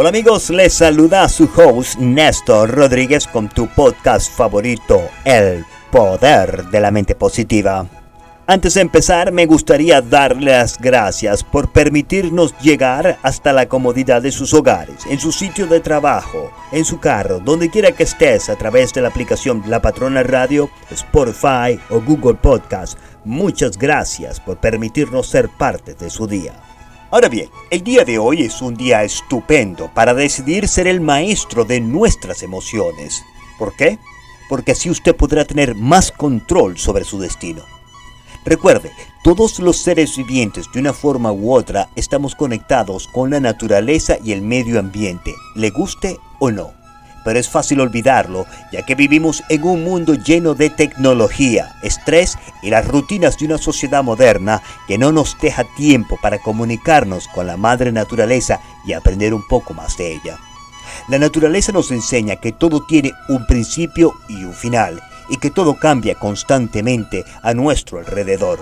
Hola amigos, les saluda su host Néstor Rodríguez con tu podcast favorito, El Poder de la Mente Positiva. Antes de empezar, me gustaría darle las gracias por permitirnos llegar hasta la comodidad de sus hogares, en su sitio de trabajo, en su carro, donde quiera que estés a través de la aplicación La Patrona Radio, Spotify o Google Podcast. Muchas gracias por permitirnos ser parte de su día. Ahora bien, el día de hoy es un día estupendo para decidir ser el maestro de nuestras emociones. ¿Por qué? Porque así usted podrá tener más control sobre su destino. Recuerde, todos los seres vivientes de una forma u otra estamos conectados con la naturaleza y el medio ambiente, le guste o no pero es fácil olvidarlo, ya que vivimos en un mundo lleno de tecnología, estrés y las rutinas de una sociedad moderna que no nos deja tiempo para comunicarnos con la madre naturaleza y aprender un poco más de ella. La naturaleza nos enseña que todo tiene un principio y un final, y que todo cambia constantemente a nuestro alrededor.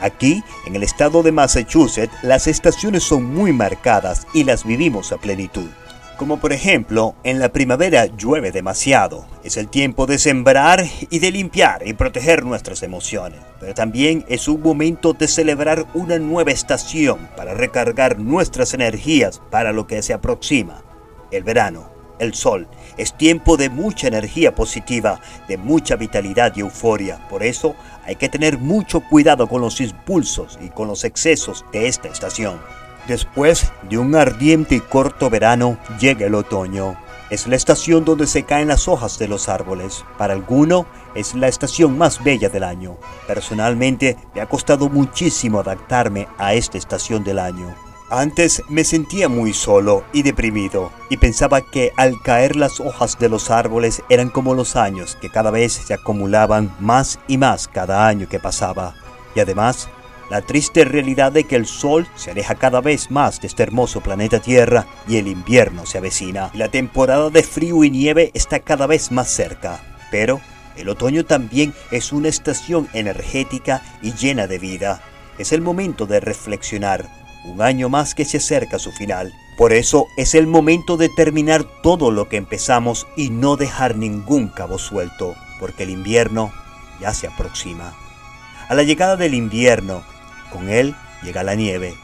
Aquí, en el estado de Massachusetts, las estaciones son muy marcadas y las vivimos a plenitud. Como por ejemplo, en la primavera llueve demasiado. Es el tiempo de sembrar y de limpiar y proteger nuestras emociones. Pero también es un momento de celebrar una nueva estación para recargar nuestras energías para lo que se aproxima. El verano, el sol, es tiempo de mucha energía positiva, de mucha vitalidad y euforia. Por eso hay que tener mucho cuidado con los impulsos y con los excesos de esta estación. Después de un ardiente y corto verano, llega el otoño. Es la estación donde se caen las hojas de los árboles. Para alguno es la estación más bella del año. Personalmente me ha costado muchísimo adaptarme a esta estación del año. Antes me sentía muy solo y deprimido y pensaba que al caer las hojas de los árboles eran como los años que cada vez se acumulaban más y más cada año que pasaba. Y además la triste realidad de que el sol se aleja cada vez más de este hermoso planeta Tierra y el invierno se avecina. La temporada de frío y nieve está cada vez más cerca, pero el otoño también es una estación energética y llena de vida. Es el momento de reflexionar, un año más que se acerca a su final. Por eso es el momento de terminar todo lo que empezamos y no dejar ningún cabo suelto, porque el invierno ya se aproxima. A la llegada del invierno, con él llega la nieve.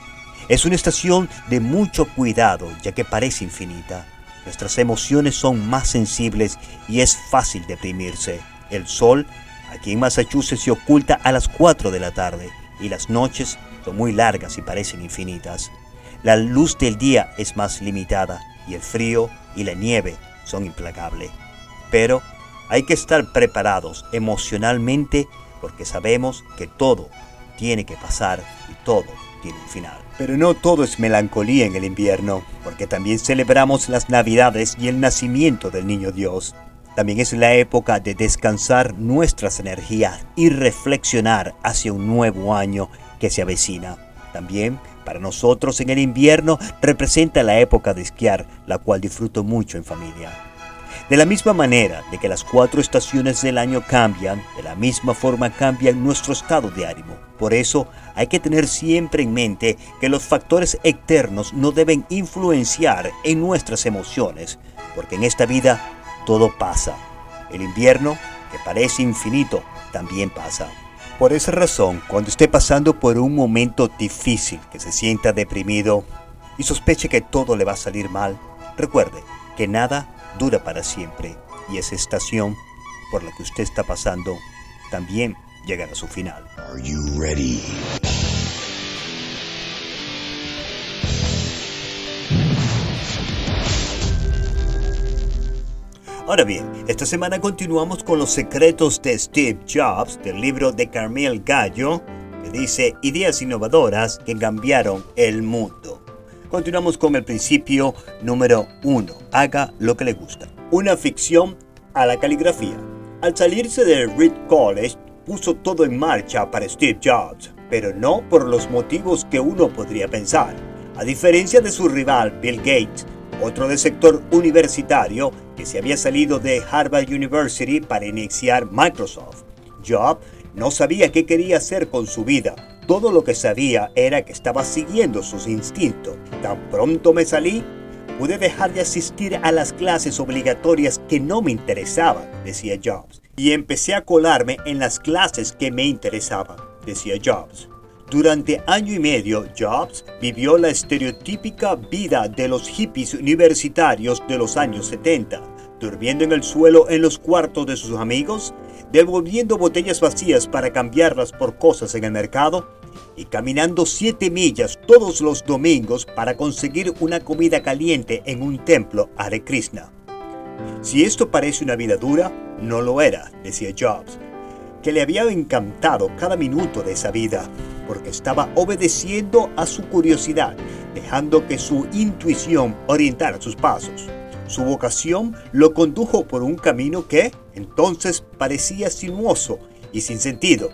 Es una estación de mucho cuidado ya que parece infinita. Nuestras emociones son más sensibles y es fácil deprimirse. El sol aquí en Massachusetts se oculta a las 4 de la tarde y las noches son muy largas y parecen infinitas. La luz del día es más limitada y el frío y la nieve son implacables. Pero hay que estar preparados emocionalmente porque sabemos que todo tiene que pasar y todo tiene un final. Pero no todo es melancolía en el invierno, porque también celebramos las Navidades y el nacimiento del Niño Dios. También es la época de descansar nuestras energías y reflexionar hacia un nuevo año que se avecina. También para nosotros en el invierno representa la época de esquiar, la cual disfruto mucho en familia. De la misma manera de que las cuatro estaciones del año cambian, de la misma forma cambia nuestro estado de ánimo. Por eso hay que tener siempre en mente que los factores externos no deben influenciar en nuestras emociones, porque en esta vida todo pasa. El invierno, que parece infinito, también pasa. Por esa razón, cuando esté pasando por un momento difícil, que se sienta deprimido y sospeche que todo le va a salir mal, recuerde que nada dura para siempre y esa estación por la que usted está pasando también llegará a su final. Ahora bien, esta semana continuamos con los secretos de Steve Jobs del libro de Carmel Gallo, que dice Ideas innovadoras que cambiaron el mundo. Continuamos con el principio número uno. Haga lo que le gusta. Una ficción a la caligrafía. Al salirse del Reed College, puso todo en marcha para Steve Jobs, pero no por los motivos que uno podría pensar. A diferencia de su rival Bill Gates, otro del sector universitario que se había salido de Harvard University para iniciar Microsoft. Jobs no sabía qué quería hacer con su vida, todo lo que sabía era que estaba siguiendo sus instintos. Tan pronto me salí, pude dejar de asistir a las clases obligatorias que no me interesaban, decía Jobs, y empecé a colarme en las clases que me interesaban, decía Jobs. Durante año y medio, Jobs vivió la estereotípica vida de los hippies universitarios de los años 70, durmiendo en el suelo en los cuartos de sus amigos, devolviendo botellas vacías para cambiarlas por cosas en el mercado y caminando siete millas todos los domingos para conseguir una comida caliente en un templo Hare Krishna. Si esto parece una vida dura, no lo era, decía Jobs, que le había encantado cada minuto de esa vida porque estaba obedeciendo a su curiosidad, dejando que su intuición orientara sus pasos. Su vocación lo condujo por un camino que entonces parecía sinuoso y sin sentido.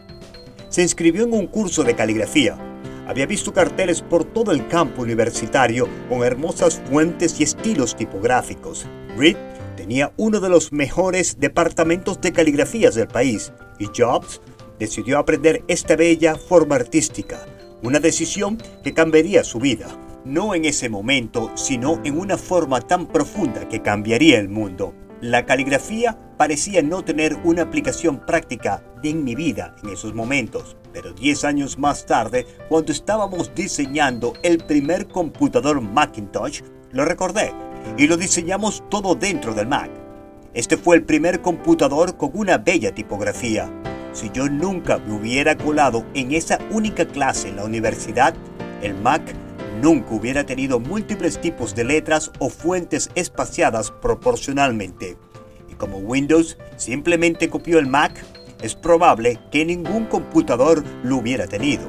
Se inscribió en un curso de caligrafía. Había visto carteles por todo el campo universitario con hermosas fuentes y estilos tipográficos. Reed tenía uno de los mejores departamentos de caligrafías del país y Jobs decidió aprender esta bella forma artística, una decisión que cambiaría su vida, no en ese momento, sino en una forma tan profunda que cambiaría el mundo. La caligrafía parecía no tener una aplicación práctica en mi vida en esos momentos, pero 10 años más tarde, cuando estábamos diseñando el primer computador Macintosh, lo recordé y lo diseñamos todo dentro del Mac. Este fue el primer computador con una bella tipografía, si yo nunca me hubiera colado en esa única clase en la universidad, el Mac nunca hubiera tenido múltiples tipos de letras o fuentes espaciadas proporcionalmente. Y como Windows simplemente copió el Mac, es probable que ningún computador lo hubiera tenido.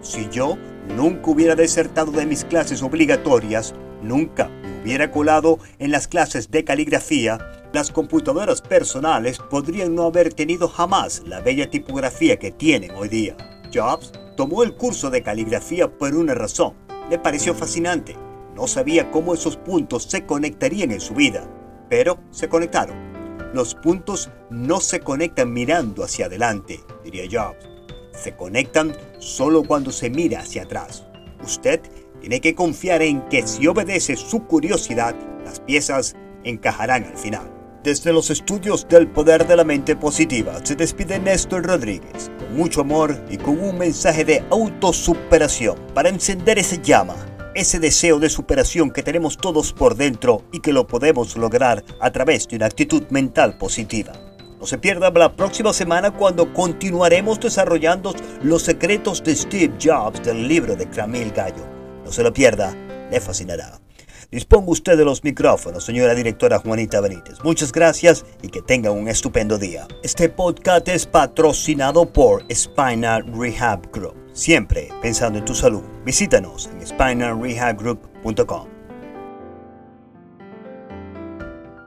Si yo nunca hubiera desertado de mis clases obligatorias, nunca me hubiera colado en las clases de caligrafía, las computadoras personales podrían no haber tenido jamás la bella tipografía que tienen hoy día. Jobs tomó el curso de caligrafía por una razón. Le pareció fascinante. No sabía cómo esos puntos se conectarían en su vida, pero se conectaron. Los puntos no se conectan mirando hacia adelante, diría Jobs. Se conectan solo cuando se mira hacia atrás. Usted tiene que confiar en que si obedece su curiosidad, las piezas encajarán al final. Desde los estudios del poder de la mente positiva se despide Néstor Rodríguez con mucho amor y con un mensaje de autosuperación para encender ese llama, ese deseo de superación que tenemos todos por dentro y que lo podemos lograr a través de una actitud mental positiva. No se pierda la próxima semana cuando continuaremos desarrollando los secretos de Steve Jobs del libro de Camille Gallo. No se lo pierda, le fascinará. Disponga usted de los micrófonos, señora directora Juanita Benítez. Muchas gracias y que tenga un estupendo día. Este podcast es patrocinado por Spinal Rehab Group. Siempre pensando en tu salud. Visítanos en spinalrehabgroup.com.